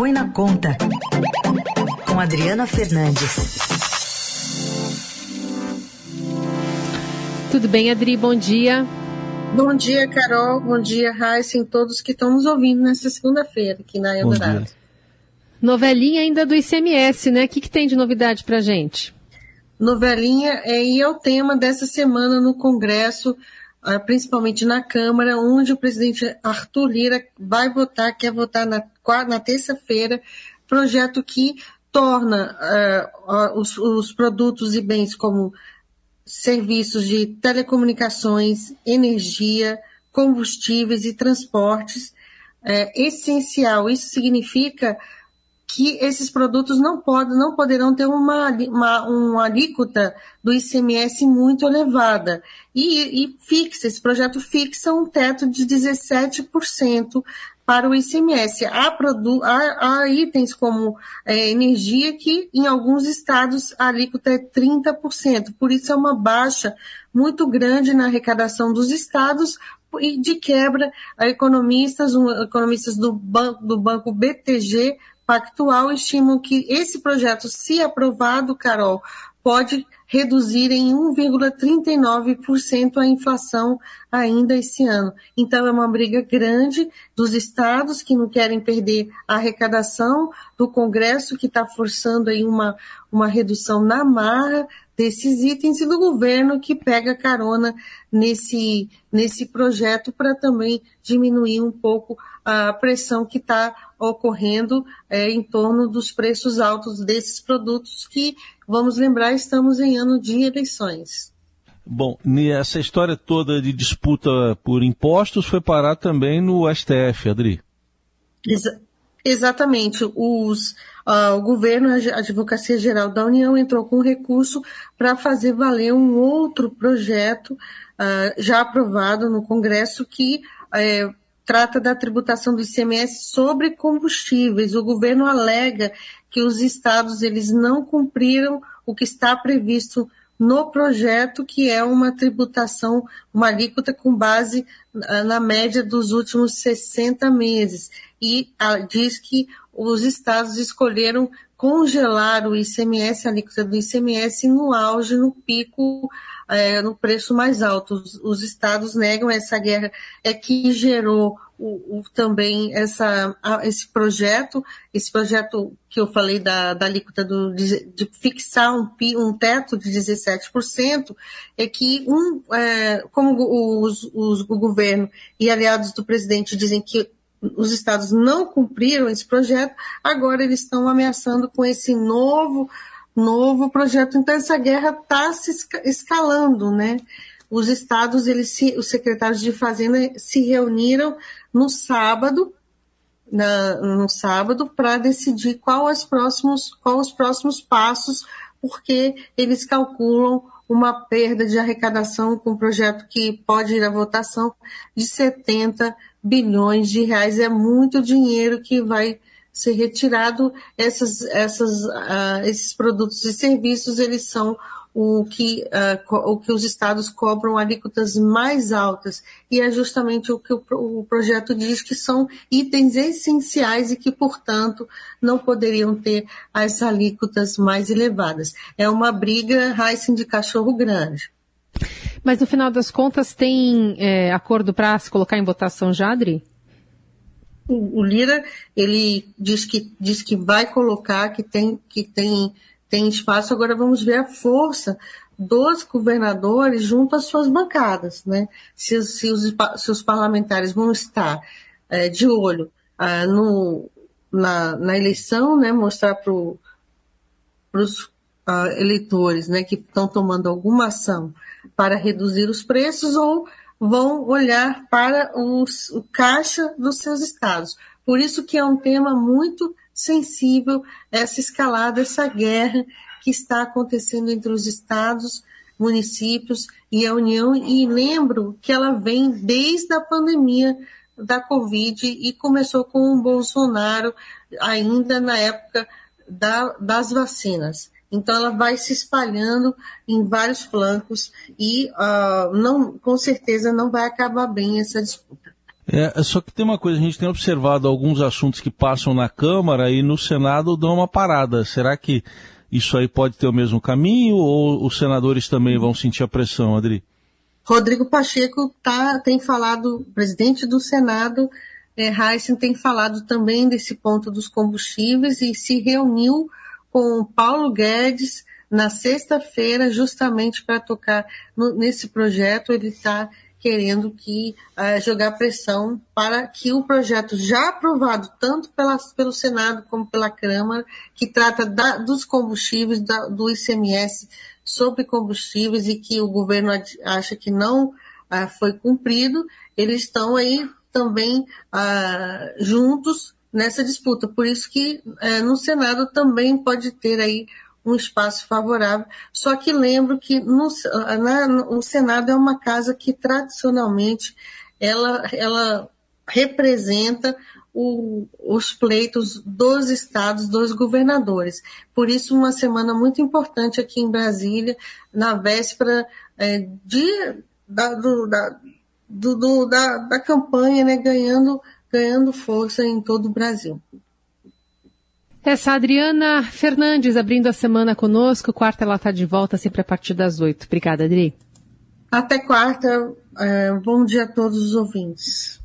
Põe na Conta, com Adriana Fernandes. Tudo bem, Adri? Bom dia. Bom dia, Carol. Bom dia, Raíssa e todos que estão nos ouvindo nesta segunda-feira aqui na Eldorado. Novelinha ainda do ICMS, né? O que, que tem de novidade para gente? Novelinha é, e é o tema dessa semana no Congresso, principalmente na Câmara, onde o presidente Arthur Lira vai votar, quer votar na, na terça-feira, projeto que torna uh, os, os produtos e bens como serviços de telecomunicações, energia, combustíveis e transportes é essencial. Isso significa que esses produtos não podem, não poderão ter uma, uma, uma alíquota do ICMS muito elevada. E, e fixa, esse projeto fixa um teto de 17% para o ICMS. Há, produ há, há itens como é, energia que em alguns estados a alíquota é 30%, por isso é uma baixa muito grande na arrecadação dos estados e de quebra, economistas, um, economistas do, ban do banco BTG Pactual estimam que esse projeto, se aprovado, Carol, pode reduzir em 1,39% a inflação ainda esse ano. Então, é uma briga grande dos estados que não querem perder a arrecadação, do Congresso que está forçando aí uma, uma redução na marra desses itens e do governo que pega carona nesse, nesse projeto para também diminuir um pouco a pressão que está ocorrendo é, em torno dos preços altos desses produtos que, vamos lembrar, estamos em ano de eleições. Bom, essa história toda de disputa por impostos foi parar também no STF, Adri. Exa exatamente. Os, uh, o governo, a Advocacia Geral da União, entrou com recurso para fazer valer um outro projeto uh, já aprovado no Congresso que uh, trata da tributação do ICMS sobre combustíveis. O governo alega que os estados eles não cumpriram o que está previsto no projeto, que é uma tributação, uma alíquota com base na média dos últimos 60 meses. E a, diz que os estados escolheram congelar o ICMS, a alíquota do ICMS, no auge, no pico é, no preço mais alto. Os, os, estados negam essa guerra, é que gerou o, o, também essa, esse projeto, esse projeto que eu falei da, da alíquota do, de, de fixar um, um teto de 17%, é que um, é, como os, os, o governo e aliados do presidente dizem que os estados não cumpriram esse projeto, agora eles estão ameaçando com esse novo novo projeto. Então essa guerra está se escalando, né? Os estados, eles se, os secretários de fazenda se reuniram no sábado, na, no sábado, para decidir qual os próximos, qual os próximos passos, porque eles calculam uma perda de arrecadação com um projeto que pode ir à votação de 70 bilhões de reais. É muito dinheiro que vai ser retirado essas, essas, uh, esses produtos e serviços, eles são o que, uh, o que os estados cobram alíquotas mais altas. E é justamente o que o, o, projeto diz que são itens essenciais e que, portanto, não poderiam ter as alíquotas mais elevadas. É uma briga Heisen de cachorro grande. Mas no final das contas tem é, acordo para se colocar em votação já, Adri? o, Lira ele diz que diz que vai colocar que tem que tem tem espaço. Agora vamos ver a força dos governadores junto às suas bancadas, né? Se, se, os, se os parlamentares vão estar é, de olho ah, no, na, na, eleição, né? Mostrar para os ah, eleitores, né? Que estão tomando alguma ação para reduzir os preços ou vão olhar para os, o caixa dos seus estados. Por isso que é um tema muito sensível essa escalada, essa guerra que está acontecendo entre os estados, municípios e a União. E lembro que ela vem desde a pandemia da Covid e começou com o Bolsonaro ainda na época da, das vacinas. Então ela vai se espalhando em vários flancos e uh, não, com certeza não vai acabar bem essa disputa. É, só que tem uma coisa, a gente tem observado alguns assuntos que passam na Câmara e no Senado dão uma parada. Será que isso aí pode ter o mesmo caminho ou os senadores também vão sentir a pressão, Adri? Rodrigo Pacheco tá, tem falado, presidente do Senado, é, Heisen tem falado também desse ponto dos combustíveis e se reuniu com Paulo Guedes na sexta-feira justamente para tocar no, nesse projeto. Ele está querendo que uh, jogar pressão para que o projeto já aprovado tanto pela, pelo Senado como pela Câmara, que trata da, dos combustíveis, da, do ICMS sobre combustíveis e que o governo acha que não uh, foi cumprido, eles estão aí também uh, juntos nessa disputa. Por isso que no Senado também pode ter aí um espaço favorável. Só que lembro que no, na, o Senado é uma casa que tradicionalmente ela, ela representa o, os pleitos dos estados, dos governadores. Por isso, uma semana muito importante aqui em Brasília, na véspera é, de, da, do, da, do, da, da campanha, né, ganhando, ganhando força em todo o Brasil. Essa Adriana Fernandes abrindo a semana conosco. Quarta ela está de volta sempre a partir das oito. Obrigada, Adri. Até quarta. É, bom dia a todos os ouvintes.